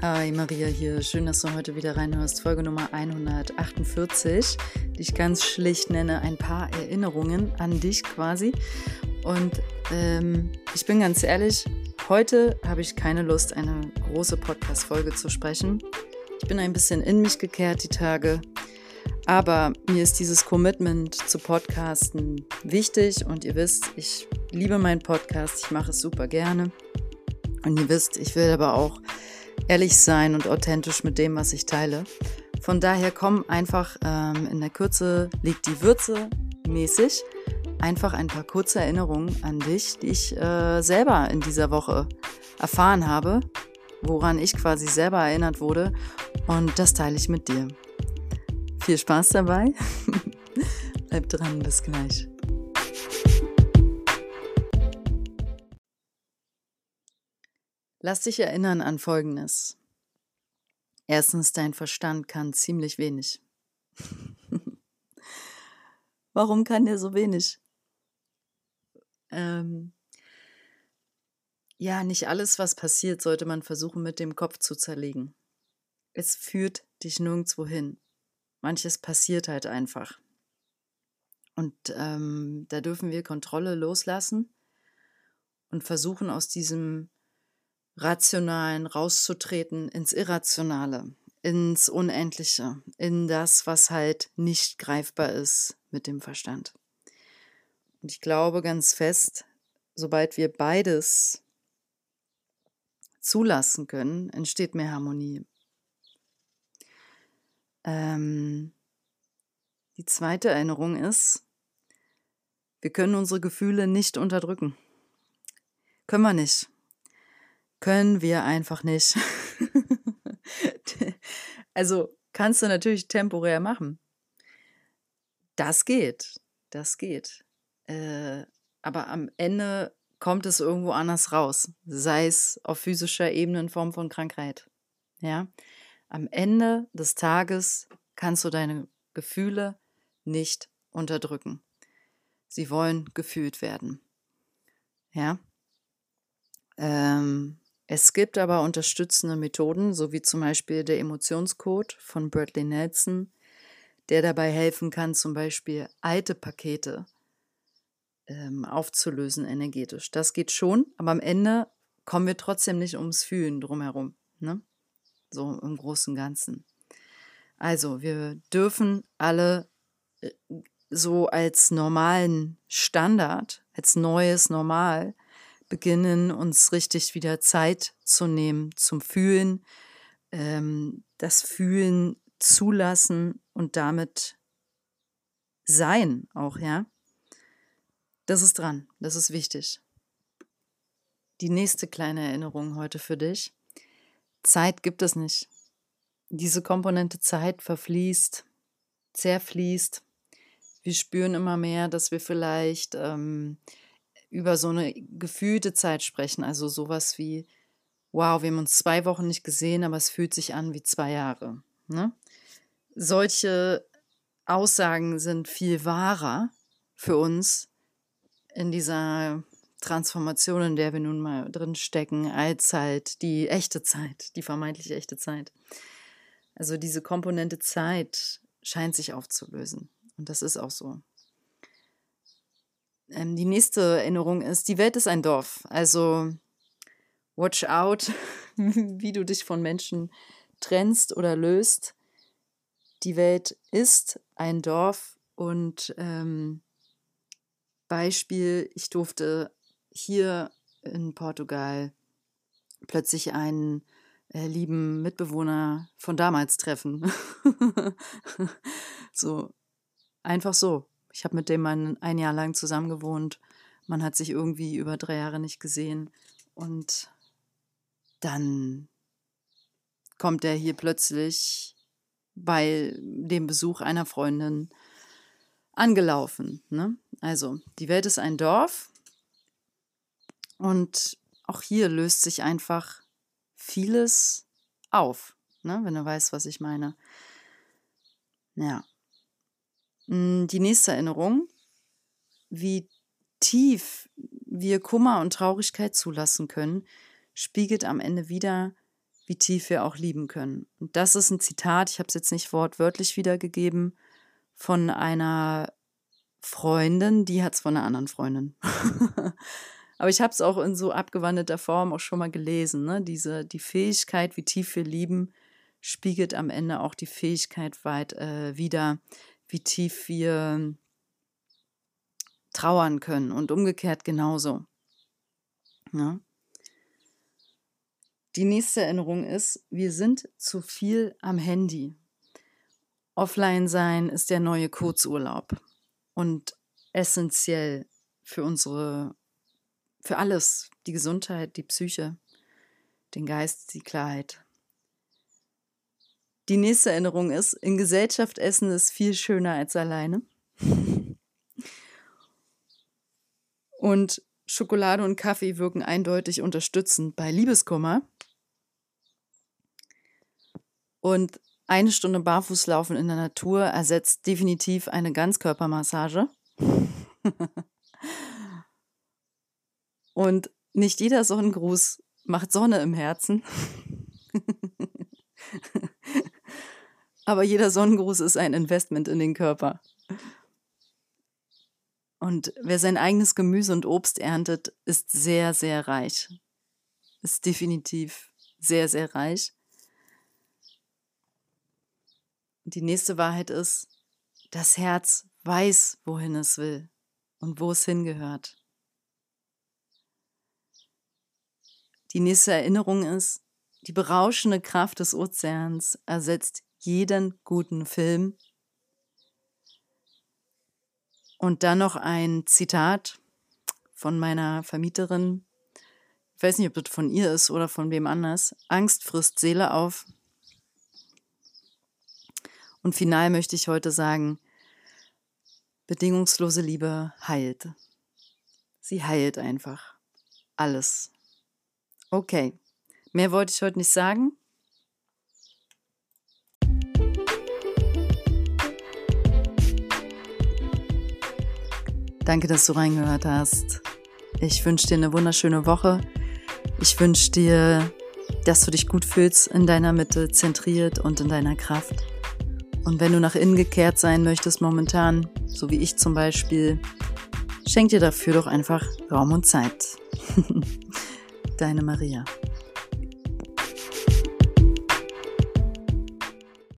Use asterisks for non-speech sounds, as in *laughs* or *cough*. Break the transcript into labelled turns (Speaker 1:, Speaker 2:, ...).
Speaker 1: Hi Maria hier, schön, dass du heute wieder reinhörst. Folge Nummer 148, die ich ganz schlicht nenne, ein paar Erinnerungen an dich quasi. Und ähm, ich bin ganz ehrlich, heute habe ich keine Lust, eine große Podcast-Folge zu sprechen. Ich bin ein bisschen in mich gekehrt die Tage, aber mir ist dieses Commitment zu Podcasten wichtig und ihr wisst, ich liebe meinen Podcast, ich mache es super gerne. Und ihr wisst, ich will aber auch ehrlich sein und authentisch mit dem, was ich teile. Von daher komm einfach ähm, in der Kürze liegt die Würze mäßig. Einfach ein paar kurze Erinnerungen an dich, die ich äh, selber in dieser Woche erfahren habe, woran ich quasi selber erinnert wurde. Und das teile ich mit dir. Viel Spaß dabei. *laughs* Bleib dran, bis gleich. Lass dich erinnern an Folgendes. Erstens, dein Verstand kann ziemlich wenig. *laughs* Warum kann der so wenig? Ähm, ja, nicht alles, was passiert, sollte man versuchen mit dem Kopf zu zerlegen. Es führt dich nirgendwo hin. Manches passiert halt einfach. Und ähm, da dürfen wir Kontrolle loslassen und versuchen aus diesem Rationalen rauszutreten ins Irrationale, ins Unendliche, in das, was halt nicht greifbar ist mit dem Verstand. Und ich glaube ganz fest, sobald wir beides zulassen können, entsteht mehr Harmonie. Ähm, die zweite Erinnerung ist, wir können unsere Gefühle nicht unterdrücken. Können wir nicht. Können wir einfach nicht. also kannst du natürlich temporär machen. Das geht. Das geht. Äh, aber am Ende kommt es irgendwo anders raus. Sei es auf physischer Ebene in Form von Krankheit. Ja. Am Ende des Tages kannst du deine Gefühle nicht unterdrücken. Sie wollen gefühlt werden. Ja. Ähm, es gibt aber unterstützende Methoden, so wie zum Beispiel der Emotionscode von Bradley Nelson, der dabei helfen kann, zum Beispiel alte Pakete ähm, aufzulösen energetisch. Das geht schon, aber am Ende kommen wir trotzdem nicht ums Fühlen drumherum. Ne? So im Großen und Ganzen. Also, wir dürfen alle äh, so als normalen Standard, als neues Normal, beginnen, uns richtig wieder Zeit zu nehmen zum Fühlen, ähm, das Fühlen zulassen und damit sein auch, ja. Das ist dran, das ist wichtig. Die nächste kleine Erinnerung heute für dich. Zeit gibt es nicht. Diese Komponente Zeit verfließt, zerfließt. Wir spüren immer mehr, dass wir vielleicht ähm, über so eine gefühlte Zeit sprechen. Also sowas wie, wow, wir haben uns zwei Wochen nicht gesehen, aber es fühlt sich an wie zwei Jahre. Ne? Solche Aussagen sind viel wahrer für uns in dieser Transformation, in der wir nun mal drin stecken, als halt die echte Zeit, die vermeintlich echte Zeit. Also diese Komponente Zeit scheint sich aufzulösen. Und das ist auch so. Ähm, die nächste Erinnerung ist, die Welt ist ein Dorf. Also watch out, *laughs* wie du dich von Menschen trennst oder löst. Die Welt ist ein Dorf und ähm, Beispiel, ich durfte hier in Portugal plötzlich einen äh, lieben Mitbewohner von damals treffen. *laughs* so, einfach so. Ich habe mit dem ein, ein Jahr lang zusammen gewohnt. Man hat sich irgendwie über drei Jahre nicht gesehen. Und dann kommt er hier plötzlich bei dem Besuch einer Freundin angelaufen. Ne? Also, die Welt ist ein Dorf. Und auch hier löst sich einfach vieles auf, ne? wenn du weißt, was ich meine. Ja. Hm, die nächste Erinnerung, wie tief wir Kummer und Traurigkeit zulassen können, spiegelt am Ende wieder, wie tief wir auch lieben können. Und das ist ein Zitat, ich habe es jetzt nicht wortwörtlich wiedergegeben, von einer Freundin, die hat es von einer anderen Freundin. *laughs* Aber ich habe es auch in so abgewandelter Form auch schon mal gelesen. Ne? Diese, die Fähigkeit, wie tief wir lieben, spiegelt am Ende auch die Fähigkeit weit äh, wieder, wie tief wir trauern können und umgekehrt genauso. Ja? Die nächste Erinnerung ist, wir sind zu viel am Handy. Offline sein ist der neue Kurzurlaub und essentiell für unsere, für alles, die Gesundheit, die Psyche, den Geist, die Klarheit. Die nächste Erinnerung ist, in Gesellschaft essen ist viel schöner als alleine. Und Schokolade und Kaffee wirken eindeutig unterstützend bei Liebeskummer. Und eine Stunde Barfußlaufen in der Natur ersetzt definitiv eine Ganzkörpermassage. Und nicht jeder Sonnengruß macht Sonne im Herzen. Aber jeder Sonnengruß ist ein Investment in den Körper. Und wer sein eigenes Gemüse und Obst erntet, ist sehr, sehr reich. Ist definitiv sehr, sehr reich. Die nächste Wahrheit ist, das Herz weiß, wohin es will und wo es hingehört. Die nächste Erinnerung ist, die berauschende Kraft des Ozeans ersetzt jeden guten Film. Und dann noch ein Zitat von meiner Vermieterin. Ich weiß nicht, ob das von ihr ist oder von wem anders. Angst frisst Seele auf, und final möchte ich heute sagen, bedingungslose Liebe heilt. Sie heilt einfach. Alles. Okay. Mehr wollte ich heute nicht sagen. Danke, dass du reingehört hast. Ich wünsche dir eine wunderschöne Woche. Ich wünsche dir, dass du dich gut fühlst in deiner Mitte, zentriert und in deiner Kraft. Und wenn du nach innen gekehrt sein möchtest momentan, so wie ich zum Beispiel, schenk dir dafür doch einfach Raum und Zeit. *laughs* Deine Maria.